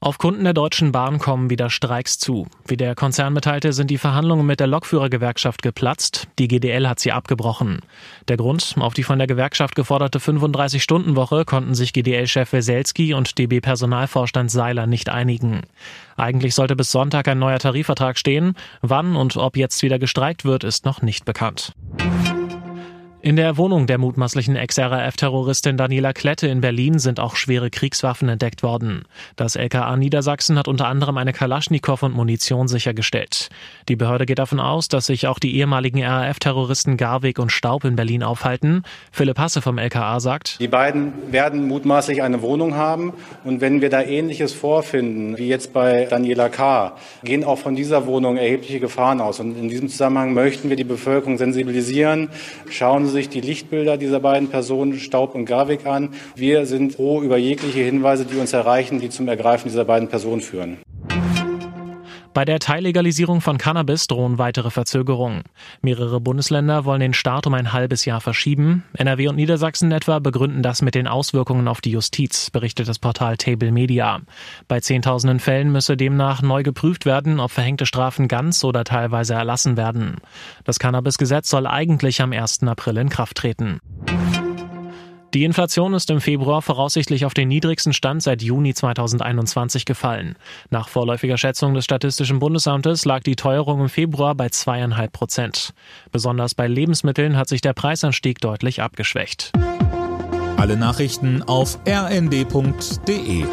Auf Kunden der Deutschen Bahn kommen wieder Streiks zu. Wie der Konzern mitteilte, sind die Verhandlungen mit der Lokführergewerkschaft geplatzt. Die GDL hat sie abgebrochen. Der Grund, auf die von der Gewerkschaft geforderte 35-Stunden-Woche konnten sich GDL-Chef Weselski und DB-Personalvorstand Seiler nicht einigen. Eigentlich sollte bis Sonntag ein neuer Tarifvertrag stehen. Wann und ob jetzt wieder gestreikt wird, ist noch nicht bekannt. In der Wohnung der mutmaßlichen Ex-RAF-Terroristin Daniela Klette in Berlin sind auch schwere Kriegswaffen entdeckt worden. Das LKA Niedersachsen hat unter anderem eine Kalaschnikow und Munition sichergestellt. Die Behörde geht davon aus, dass sich auch die ehemaligen RAF-Terroristen Garwig und Staub in Berlin aufhalten. Philipp Hasse vom LKA sagt, Die beiden werden mutmaßlich eine Wohnung haben und wenn wir da Ähnliches vorfinden, wie jetzt bei Daniela K., gehen auch von dieser Wohnung erhebliche Gefahren aus. Und in diesem Zusammenhang möchten wir die Bevölkerung sensibilisieren. Schauen Sie sich die Lichtbilder dieser beiden Personen, Staub und Garwig, an. Wir sind froh über jegliche Hinweise, die uns erreichen, die zum Ergreifen dieser beiden Personen führen. Bei der Teillegalisierung von Cannabis drohen weitere Verzögerungen. Mehrere Bundesländer wollen den Start um ein halbes Jahr verschieben. NRW und Niedersachsen etwa begründen das mit den Auswirkungen auf die Justiz, berichtet das Portal Table Media. Bei Zehntausenden Fällen müsse demnach neu geprüft werden, ob verhängte Strafen ganz oder teilweise erlassen werden. Das Cannabisgesetz soll eigentlich am 1. April in Kraft treten. Die Inflation ist im Februar voraussichtlich auf den niedrigsten Stand seit Juni 2021 gefallen. Nach vorläufiger Schätzung des Statistischen Bundesamtes lag die Teuerung im Februar bei zweieinhalb Prozent. Besonders bei Lebensmitteln hat sich der Preisanstieg deutlich abgeschwächt. Alle Nachrichten auf rnd.de